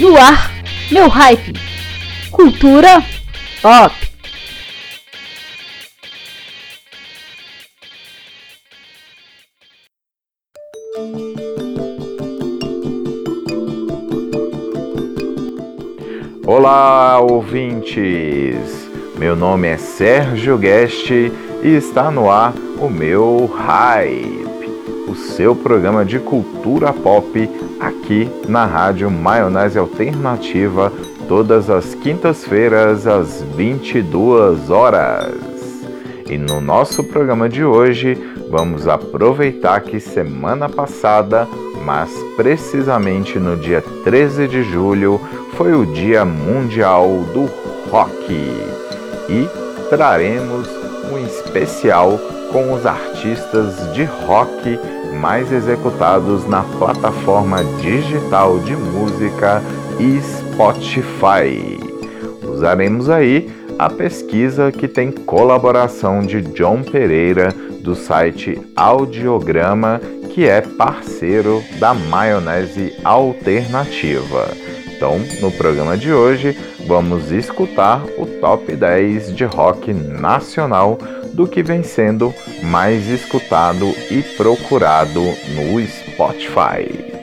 No ar, meu hype. Cultura pop. Olá, ouvintes! Meu nome é Sérgio Guest e está no ar o meu Hype, o seu programa de cultura pop aqui na Rádio Maionese Alternativa, todas as quintas-feiras às 22 horas. E no nosso programa de hoje, vamos aproveitar que semana passada, mas precisamente no dia 13 de julho, foi o Dia Mundial do Rock. E traremos um especial com os artistas de rock mais executados na plataforma digital de música Spotify. Usaremos aí a pesquisa que tem colaboração de John Pereira do site Audiograma, que é parceiro da Maionese Alternativa. Então, no programa de hoje, vamos escutar o top 10 de rock nacional do que vem sendo mais escutado e procurado no Spotify.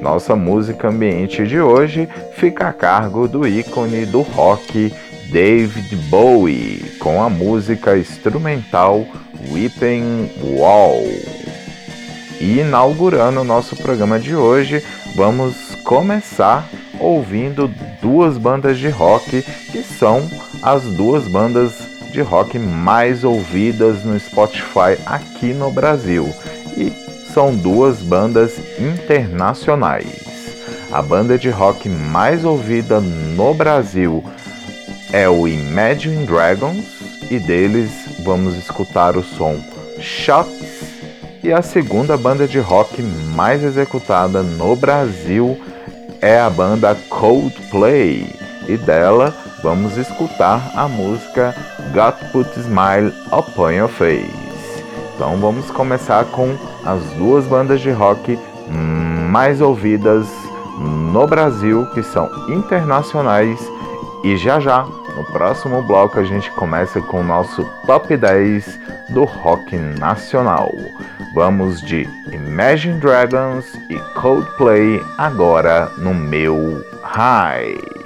Nossa música ambiente de hoje fica a cargo do ícone do rock David Bowie, com a música instrumental Weeping Wall. E inaugurando o nosso programa de hoje, vamos começar ouvindo duas bandas de rock que são as duas bandas de rock mais ouvidas no Spotify aqui no Brasil e são duas bandas internacionais. A banda de rock mais ouvida no Brasil é o Imagine Dragons e deles vamos escutar o som Shots e a segunda banda de rock mais executada no Brasil é a banda Coldplay e dela vamos escutar a música God Put Smile Upon Your Face. Então vamos começar com as duas bandas de rock mais ouvidas no Brasil, que são internacionais, e já já, no próximo bloco, a gente começa com o nosso top 10 do rock nacional. Vamos de Imagine Dragons e Coldplay agora no meu High.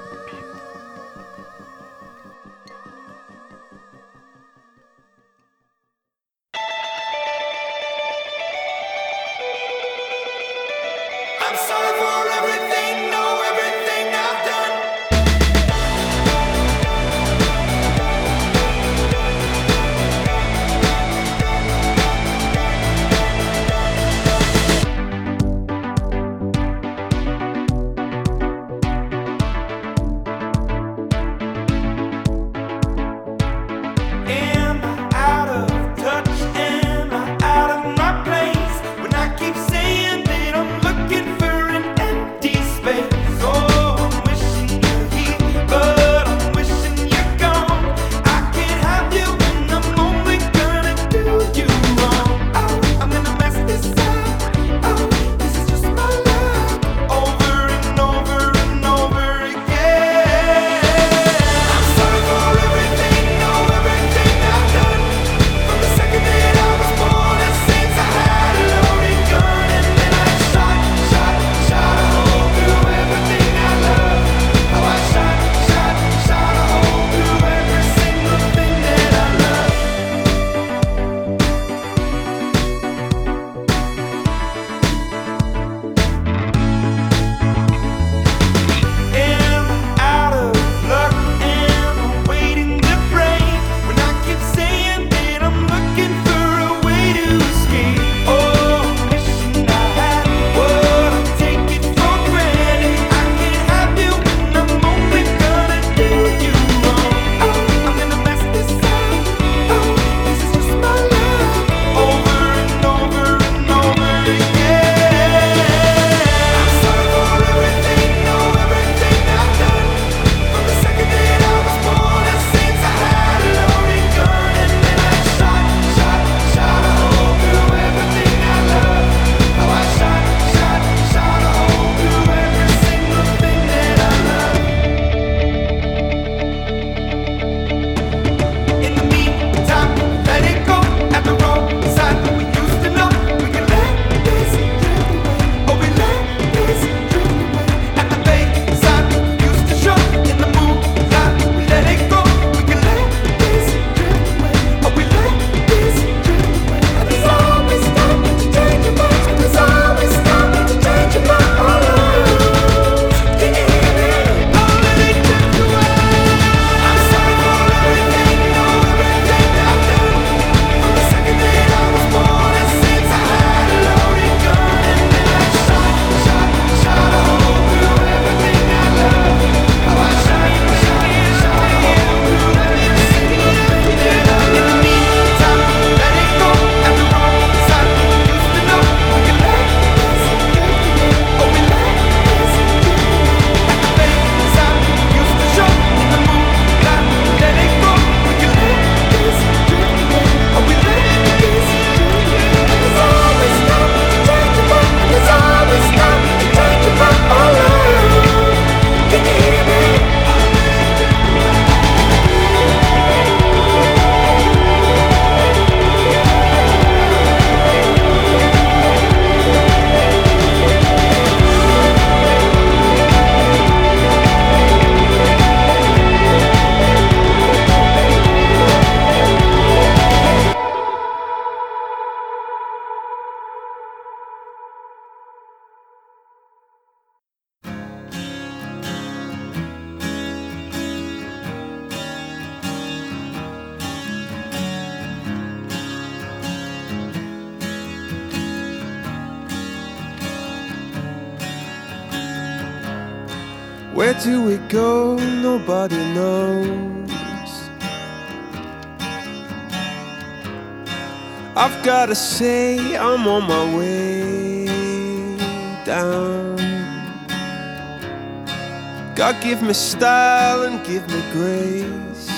Give me style and give me grace.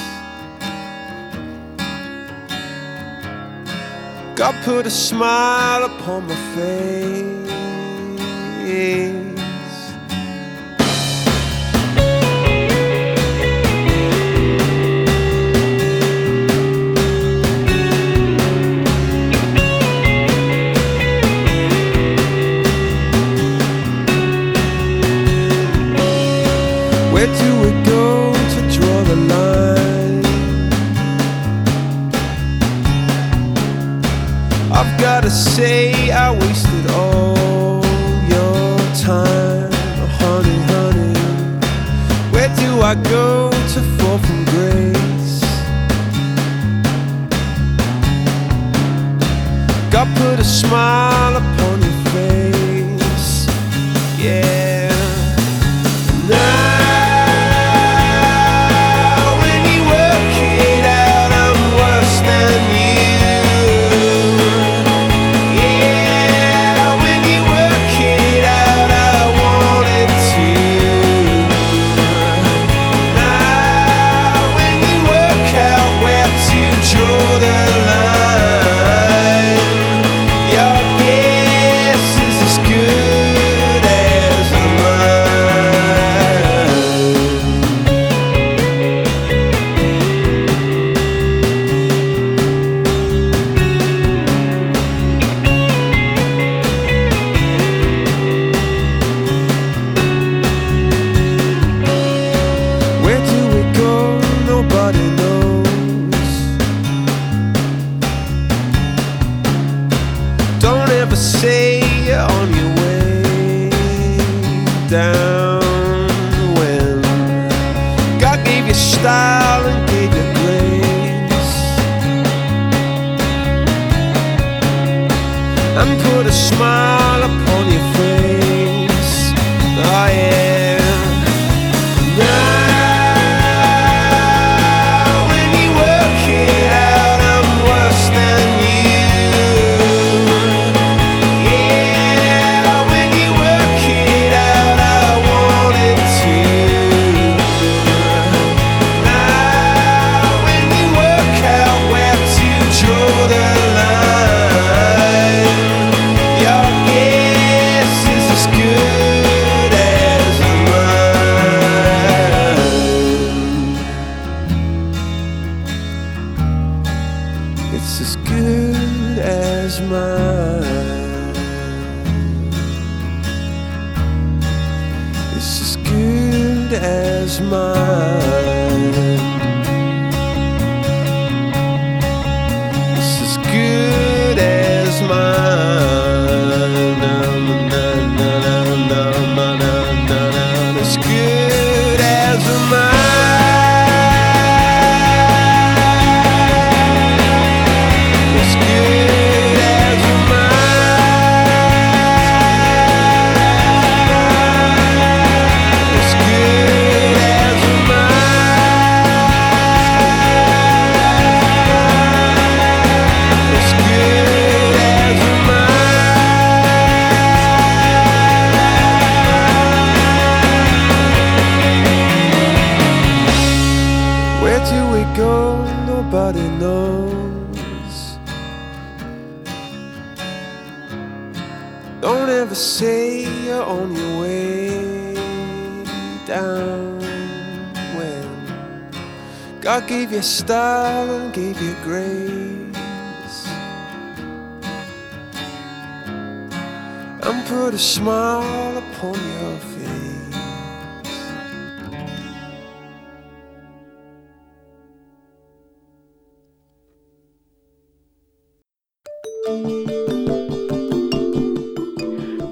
God put a smile upon my face.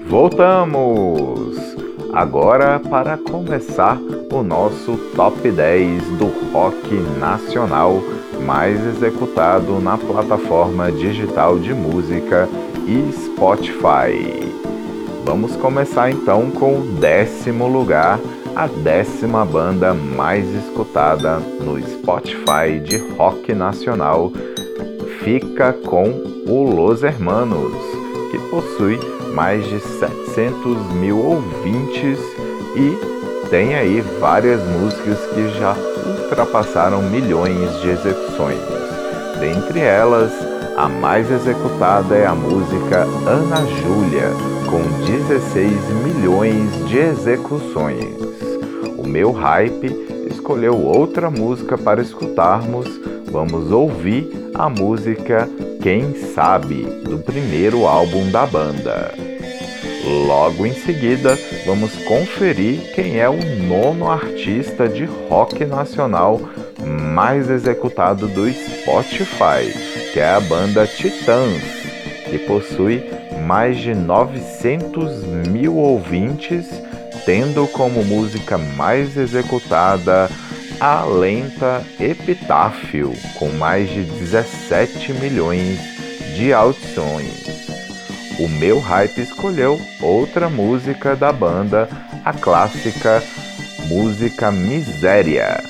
Voltamos! Agora para começar o nosso top 10 do rock nacional mais executado na plataforma digital de música e Spotify. Vamos começar então com o décimo lugar, a décima banda mais escutada no Spotify de rock nacional. Fica com o Los Hermanos, que possui mais de 700 mil ouvintes e tem aí várias músicas que já ultrapassaram milhões de execuções. Dentre elas, a mais executada é a música Ana Júlia, com 16 milhões de execuções. O meu hype escolheu outra música para escutarmos. Vamos ouvir a música Quem Sabe, do primeiro álbum da banda. Logo em seguida, vamos conferir quem é o nono artista de rock nacional mais executado do Spotify, que é a banda Titãs, que possui mais de 900 mil ouvintes, tendo como música mais executada a lenta Epitáfio, com mais de 17 milhões de audições. O meu hype escolheu outra música da banda, a clássica música Miséria.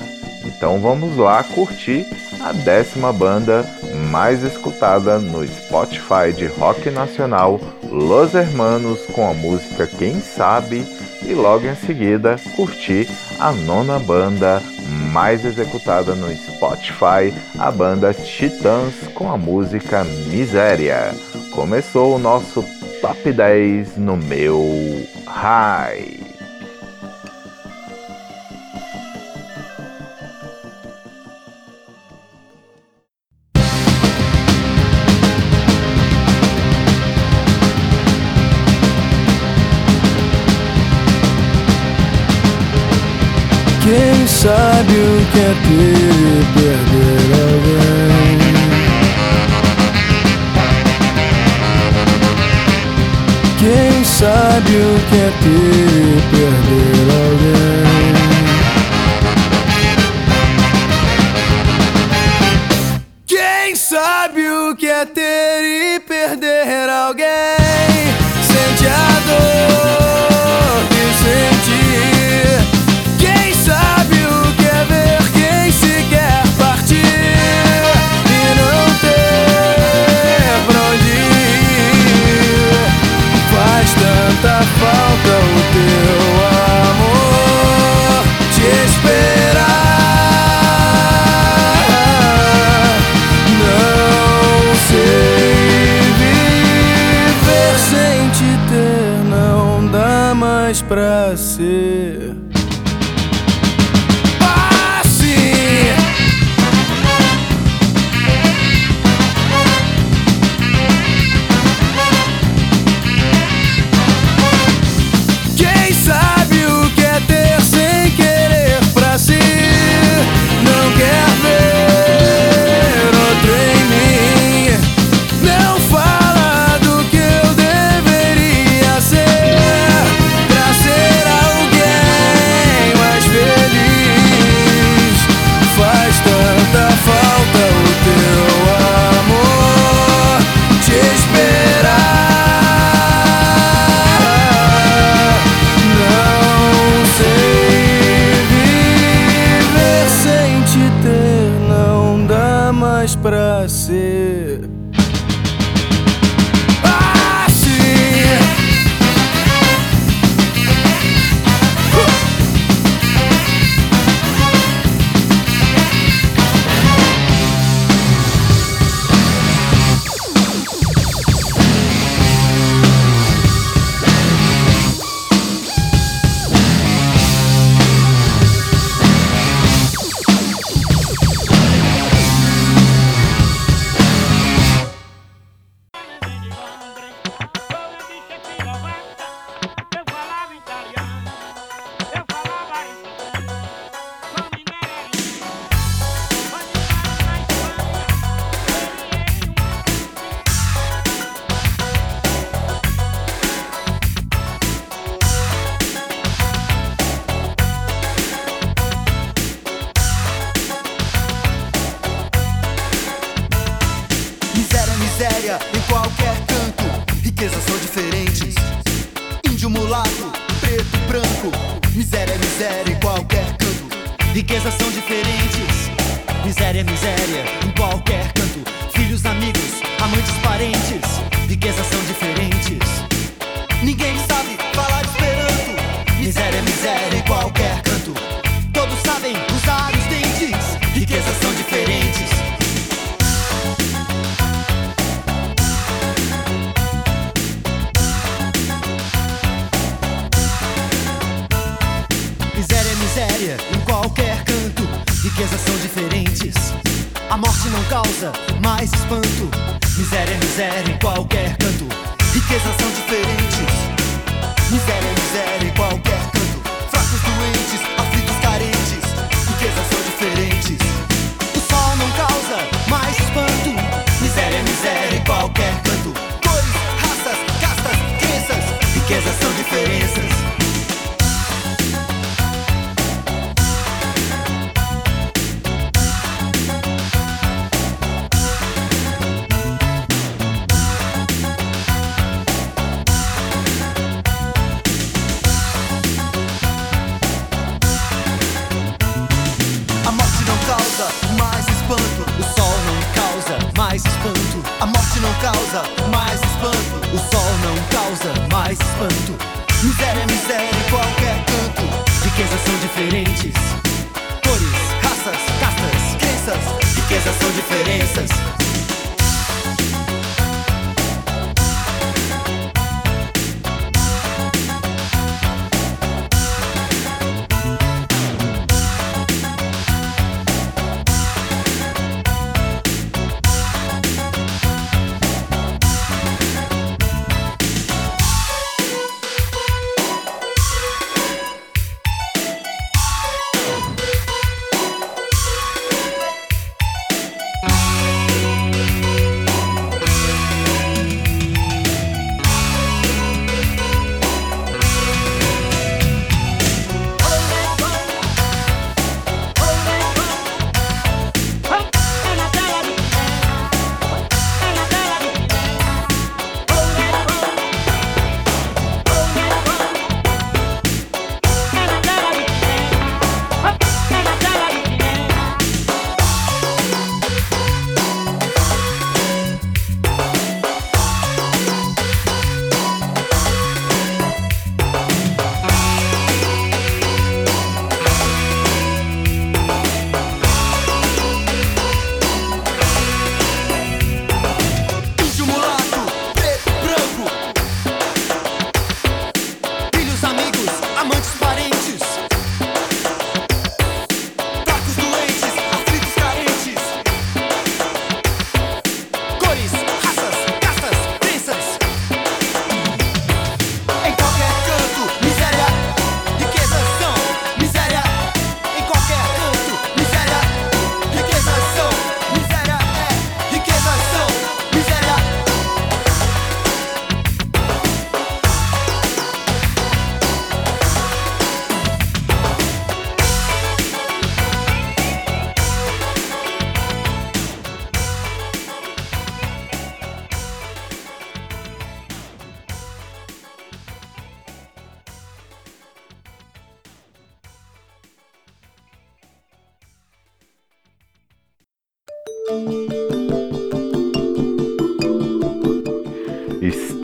Então vamos lá curtir a décima banda mais escutada no Spotify de rock nacional, Los Hermanos, com a música Quem Sabe, e logo em seguida curtir a nona banda mais executada no Spotify, a banda Titãs, com a música Miséria. Começou o nosso Top 10 no meu High. Sabe o que mais espanto. Miséria miséria em qualquer canto. Riquezas são diferentes. Miséria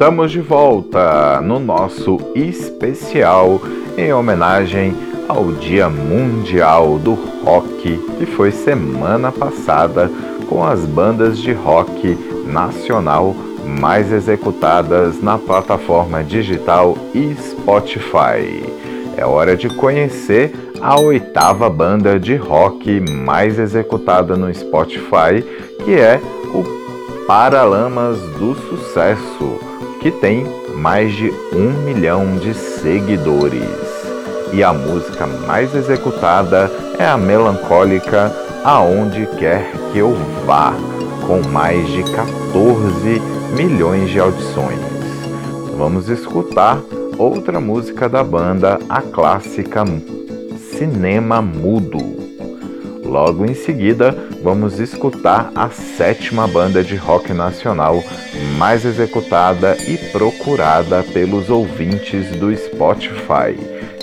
Estamos de volta no nosso especial em homenagem ao Dia Mundial do Rock, que foi semana passada com as bandas de rock nacional mais executadas na plataforma digital Spotify. É hora de conhecer a oitava banda de rock mais executada no Spotify, que é o Paralamas do Sucesso, que tem mais de um milhão de seguidores. E a música mais executada é a melancólica Aonde Quer Que Eu Vá, com mais de 14 milhões de audições. Vamos escutar outra música da banda, a clássica Cinema Mudo. Logo em seguida, vamos escutar a sétima banda de rock nacional mais executada e procurada pelos ouvintes do Spotify,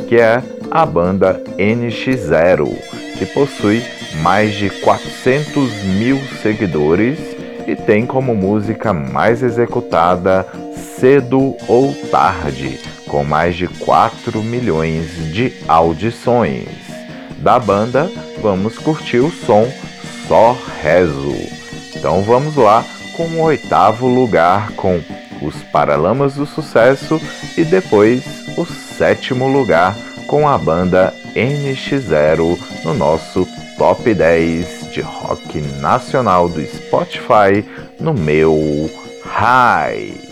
que é a banda NX0, que possui mais de 400 mil seguidores e tem como música mais executada Cedo ou Tarde, com mais de 4 milhões de audições da banda, vamos curtir o som Só Rezo. Então vamos lá com o oitavo lugar com os Paralamas do Sucesso e depois o sétimo lugar com a banda NX0 no nosso top 10 de rock nacional do Spotify no meu High.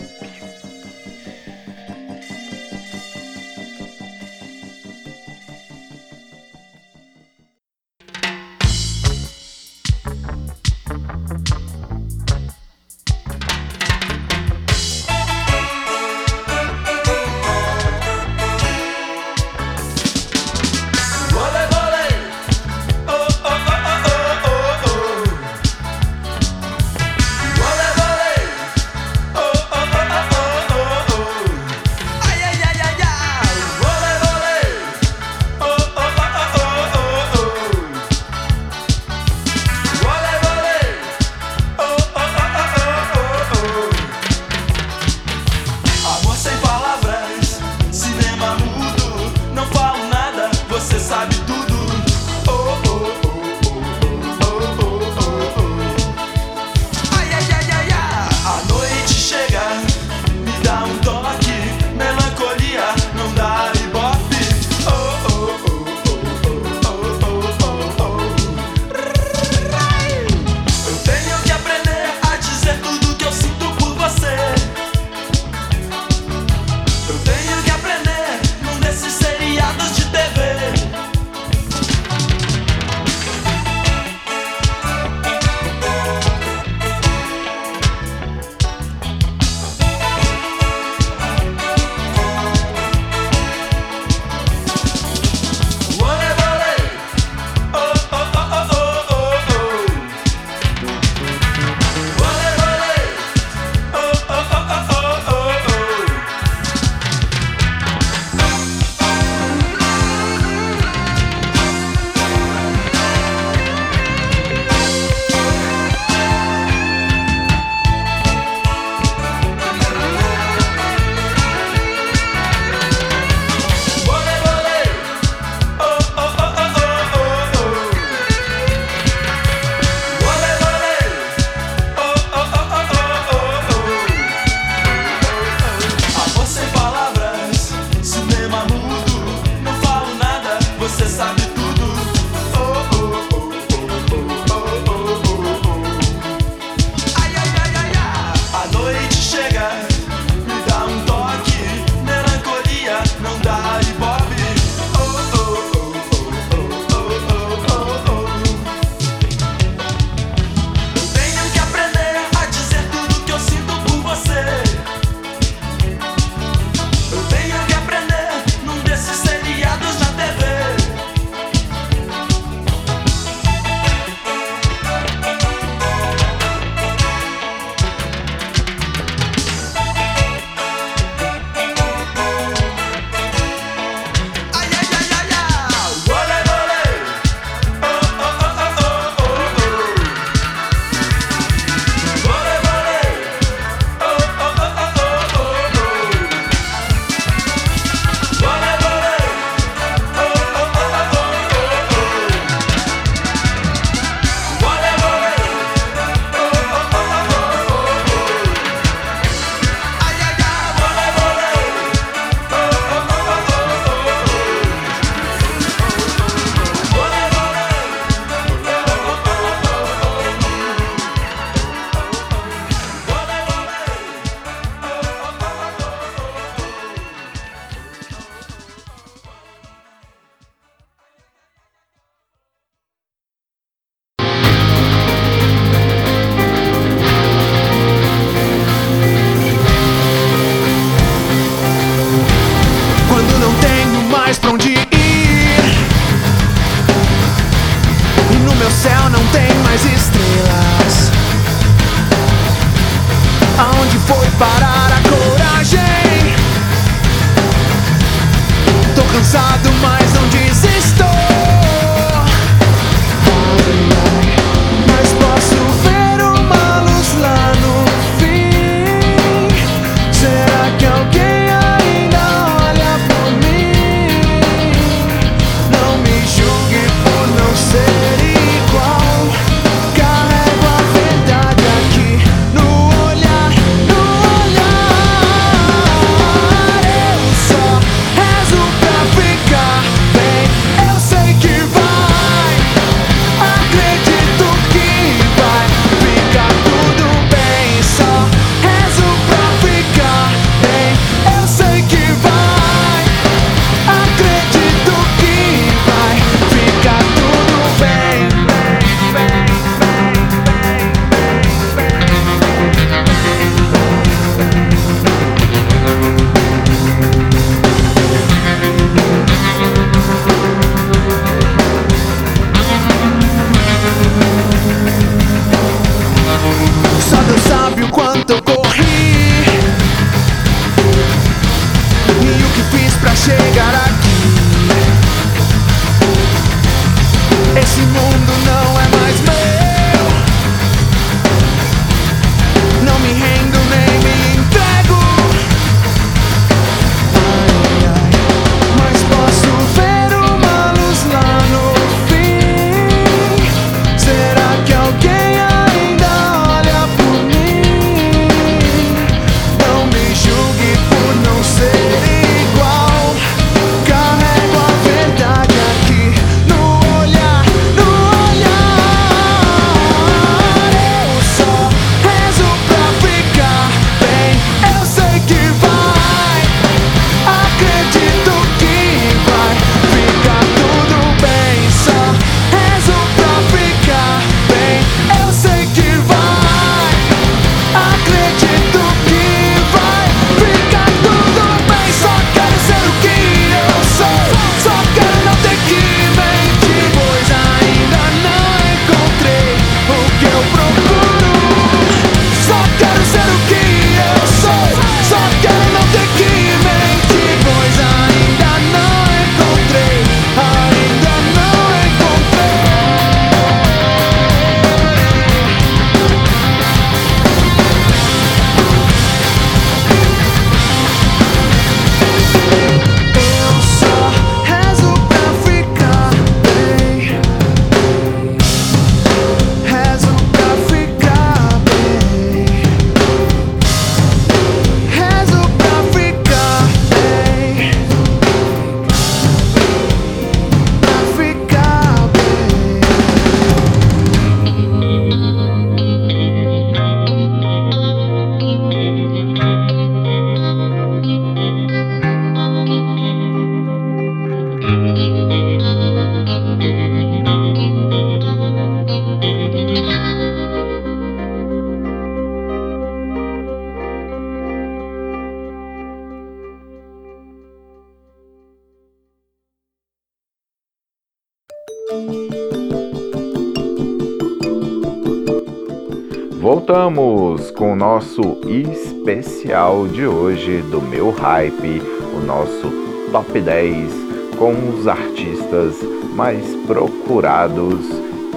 Especial de hoje do meu hype, o nosso top 10 com os artistas mais procurados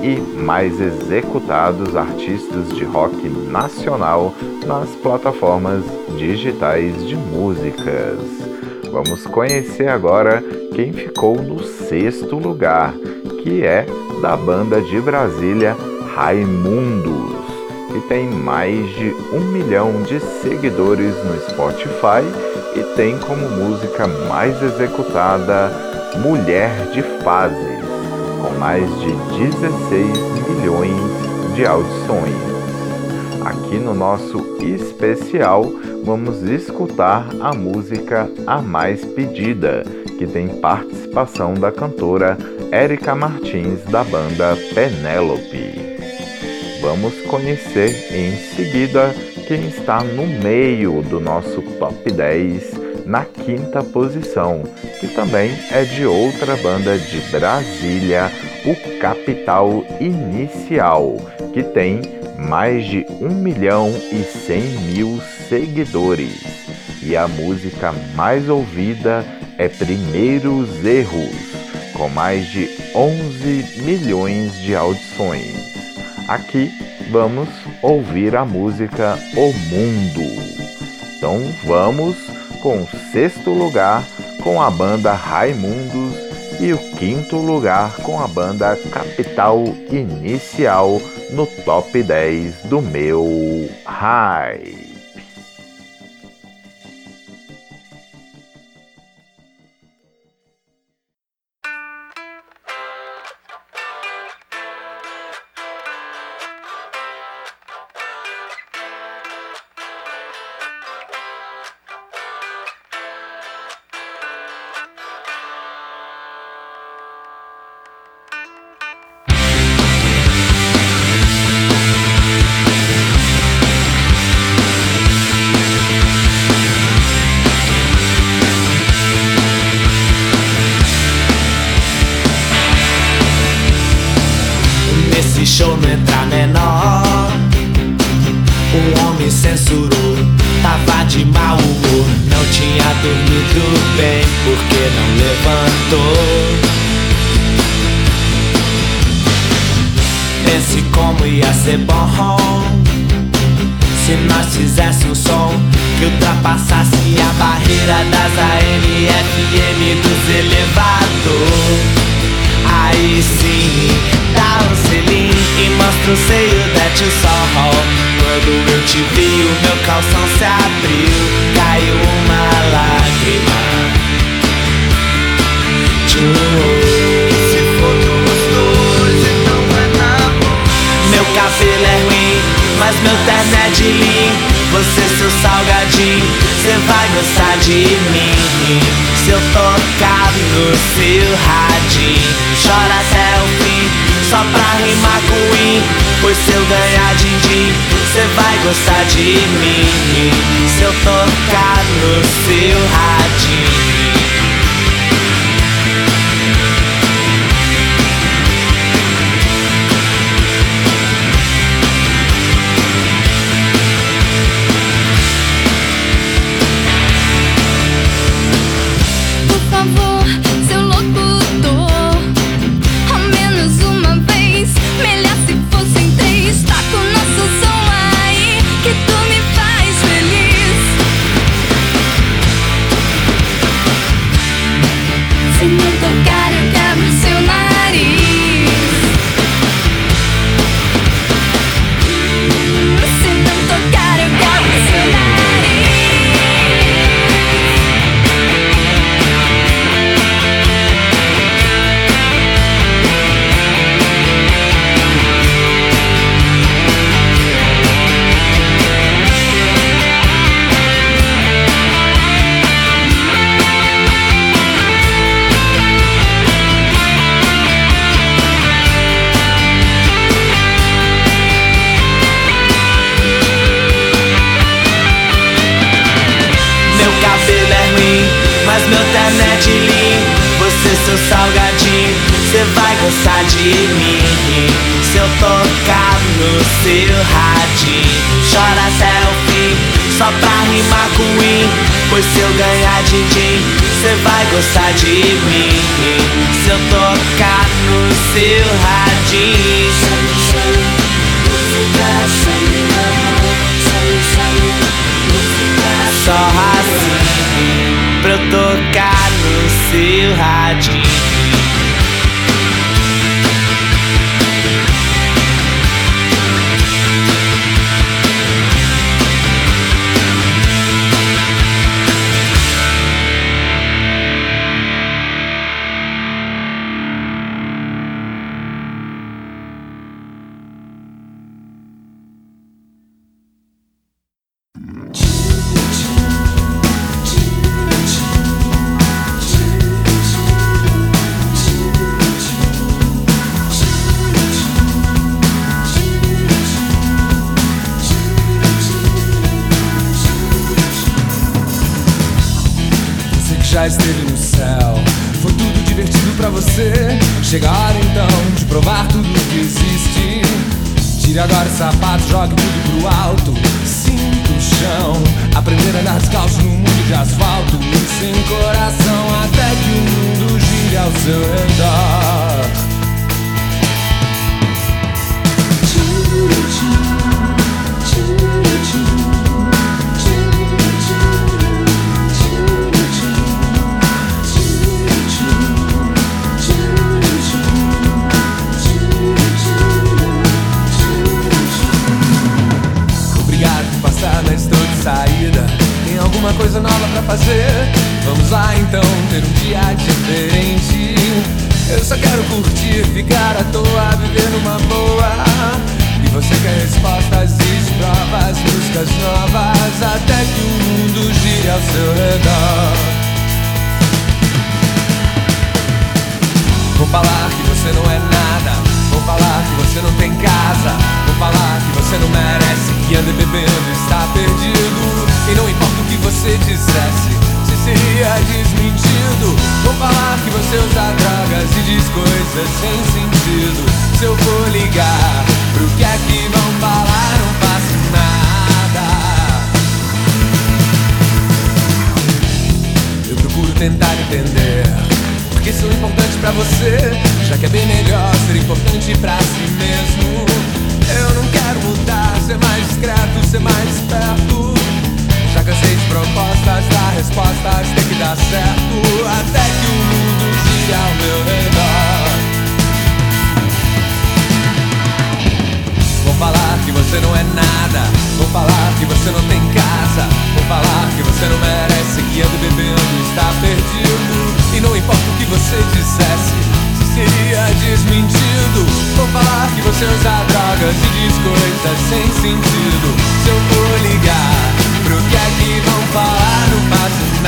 e mais executados artistas de rock nacional nas plataformas digitais de músicas. Vamos conhecer agora quem ficou no sexto lugar, que é da banda de Brasília Raimundos, que tem mais de um milhão de seguidores no Spotify e tem como música mais executada Mulher de Fases, com mais de 16 milhões de audições. Aqui no nosso especial, vamos escutar a música A Mais Pedida, que tem participação da cantora Érica Martins da banda Penélope. Vamos conhecer em seguida quem está no meio do nosso top 10 na quinta posição, que também é de outra banda de Brasília, o Capital Inicial, que tem mais de 1 milhão e 100 mil seguidores. E a música mais ouvida é Primeiros Erros, com mais de 11 milhões de audições. Aqui vamos ouvir a música O Mundo. Então vamos com o sexto lugar com a banda Raimundos e o quinto lugar com a banda Capital Inicial no top 10 do meu Hype. Censurou, tava de mau humor. Não tinha dormido bem porque não levantou. Pense como ia ser bom se nós fizesse um som que ultrapassasse a barreira das AM, FM, dos elevadores. Aí sim, e mostra o seio da tio Sol. Quando eu te vi, o meu calção se abriu, caiu uma lágrima. Se for dos dois, então vai na Meu cabelo é ruim, mas meu terno é de linho. Você, seu salgadinho, cê vai gostar de mim. Se eu tocar no seu radinho, chora até o fim, só pra rimar com. Pois se eu ganhar din-din, cê vai gostar de mim. Se eu tocar no seu radinho. Tire agora o sapato, jogue tudo pro alto. Sinta o chão. Aprender a andar descalço no mundo de asfalto. Sem coração até que o mundo gire ao seu redor. Alguma coisa nova pra fazer? Vamos lá então ter um dia diferente. Eu só quero curtir, ficar à toa, viver numa boa. E você quer respostas e provas, músicas novas, até que o mundo gire ao seu redor. Vou falar que você não é nada. Vou falar que você não tem casa. Vou falar que você não merece. Que anda bebendo está perdido. E não importa você dissesse, se seria desmentido. Vou falar que você usa drogas e diz coisas sem sentido. Se eu for ligar, pro que é que vão falar? Não faço nada. Eu procuro tentar entender Porque sou importante pra você Já que é bem melhor ser importante pra si mesmo Eu não quero mudar, ser mais discreto, ser mais esperto cansei propostas, dar respostas, tem que dar certo Até que o mundo gire ao meu redor Vou falar que você não é nada. Vou falar que você não tem casa. Vou falar que você não merece. Que anda bebendo está perdido. E não importa o que você dissesse, se seria desmentido. Vou falar que você usa drogas e diz coisas sem sentido. Se eu for ligar, pro que é que vão falar? Faço nada.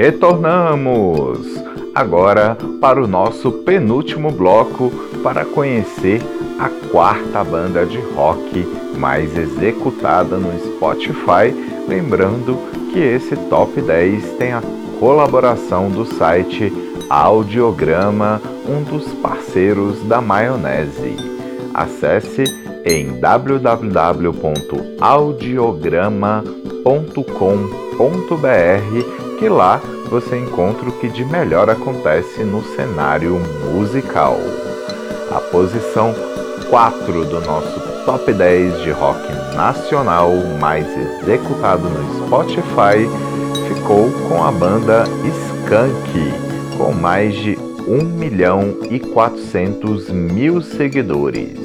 Retornamos! Agora para o nosso penúltimo bloco para conhecer a quarta banda de rock mais executada no Spotify. Lembrando que esse top 10 tem a colaboração do site Audiograma, um dos parceiros da Maionese. Acesse em www.audiograma.com.br que lá você encontra o que de melhor acontece no cenário musical. A posição 4 do nosso top 10 de rock nacional mais executado no Spotify ficou com a banda Skank, com mais de 1 milhão e 400 mil seguidores.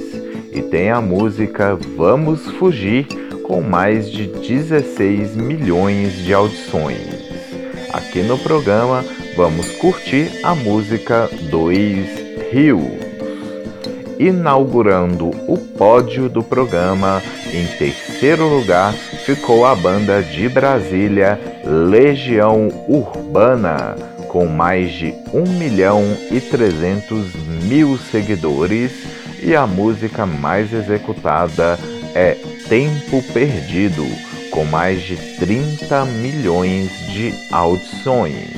E tem a música Vamos Fugir, com mais de 16 milhões de audições. Aqui no programa vamos curtir a música Dois Rios. Inaugurando o pódio do programa, em terceiro lugar ficou a banda de Brasília Legião Urbana, com mais de 1 milhão e 300 mil seguidores, e a música mais executada é Tempo Perdido, com mais de 30 milhões de audições.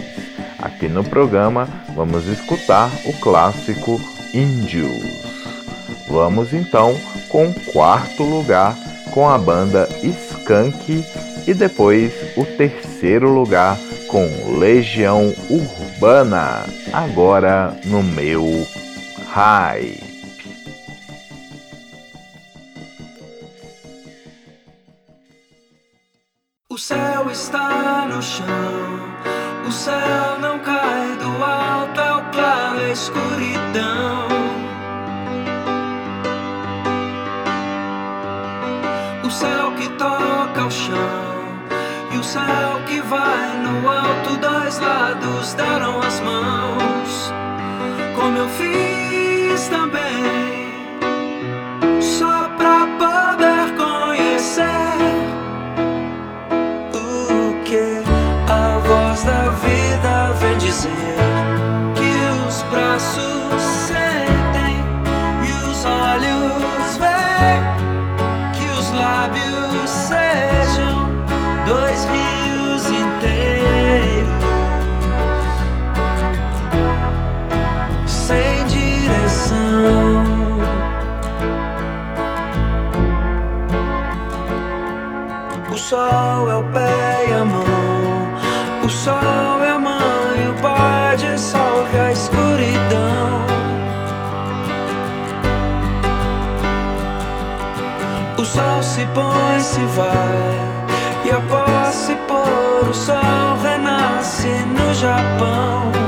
Aqui no programa vamos escutar o clássico Índios. Vamos então com o quarto lugar com a banda Skank e depois o terceiro lugar com Legião Urbana, agora no meu High. O céu está no chão, o céu não cai do alto, é o claro, é escuridão. O céu que toca o chão e o céu que vai no alto, dois lados deram as mãos, como eu fiz também, sol é o pé e a mão. O sol é a mãe, o pai dissolve a escuridão. O sol se põe, se vai. E após se pôr, o sol renasce no Japão.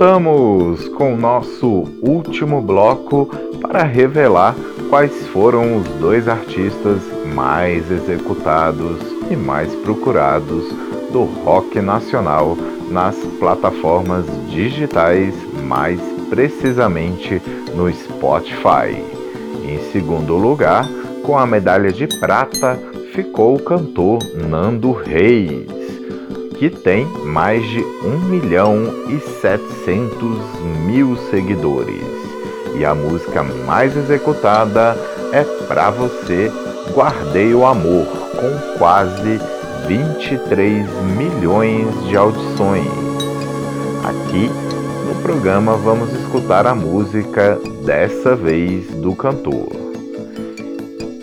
Voltamos com o nosso último bloco para revelar quais foram os dois artistas mais executados e mais procurados do rock nacional nas plataformas digitais, mais precisamente no Spotify. Em segundo lugar, com a medalha de prata, ficou o cantor Nando Reis, que tem mais de 1 milhão e 700 mil seguidores. E a música mais executada é Pra Você, Guardei o Amor, com quase 23 milhões de audições. Aqui no programa vamos escutar a música Dessa Vez do cantor.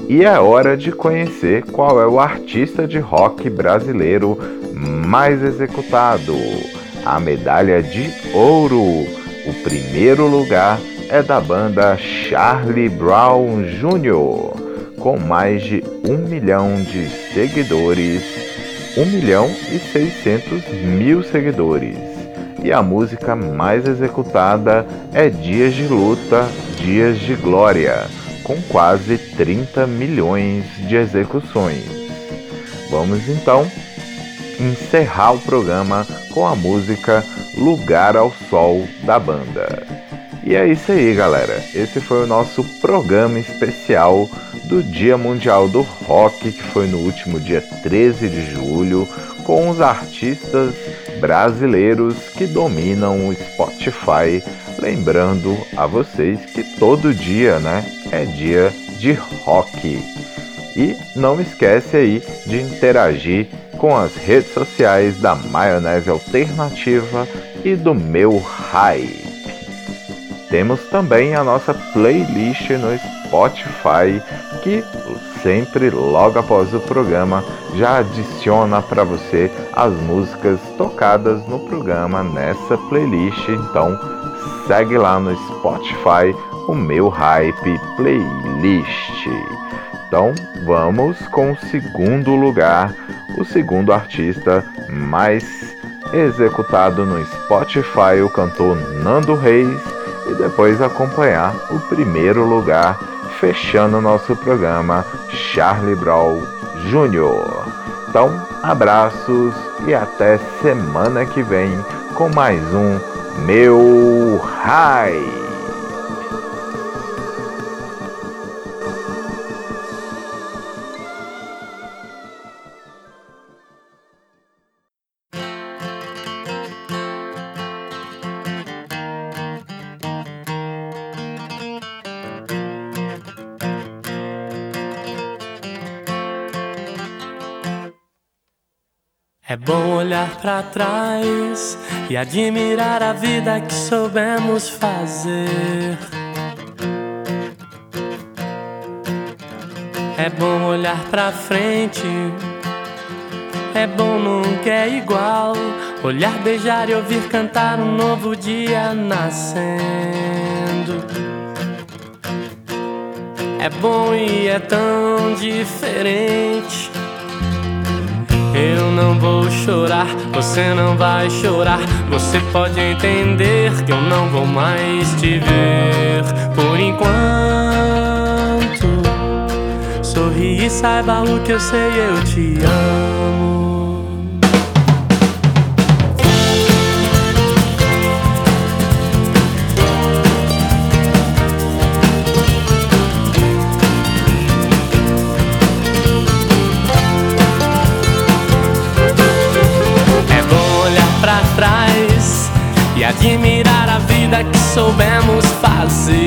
E é hora de conhecer qual é o artista de rock brasileiro mais executado. A medalha de ouro. O primeiro lugar é da banda Charlie Brown Jr., com mais de um milhão de seguidores, 1 milhão e 600 mil seguidores. E a música mais executada é Dias de Luta, Dias de Glória com quase 30 milhões de execuções. Vamos então encerrar o programa com a música Lugar ao Sol da banda. E é isso aí, galera. Esse foi o nosso programa especial do Dia Mundial do Rock, que foi no último dia 13 de julho, com os artistas brasileiros que dominam o Spotify. Lembrando a vocês que todo dia, né, é dia de rock. E não esquece aí de interagir com as redes sociais da Maionese Alternativa e do meu Hype. Temos também a nossa playlist no Spotify que sempre logo após o programa já adiciona para você as músicas tocadas no programa nessa playlist. Então segue lá no Spotify o meu hype playlist. Então vamos com o segundo lugar, o segundo artista mais executado no Spotify, o cantor Nando Reis, e depois acompanhar o primeiro lugar, fechando nosso programa, Charlie Brown Jr. Então, abraços e até semana que vem com mais um Meu High. Olhar para trás e admirar a vida que soubemos fazer. É bom olhar para frente. É bom nunca é igual. Olhar, beijar e ouvir cantar um novo dia nascendo. É bom e é tão diferente. Eu não vou chorar, você não vai chorar. Você pode entender que eu não vou mais te ver por enquanto. Sorri e saiba o que eu sei, eu te amo. Soubemos fazer.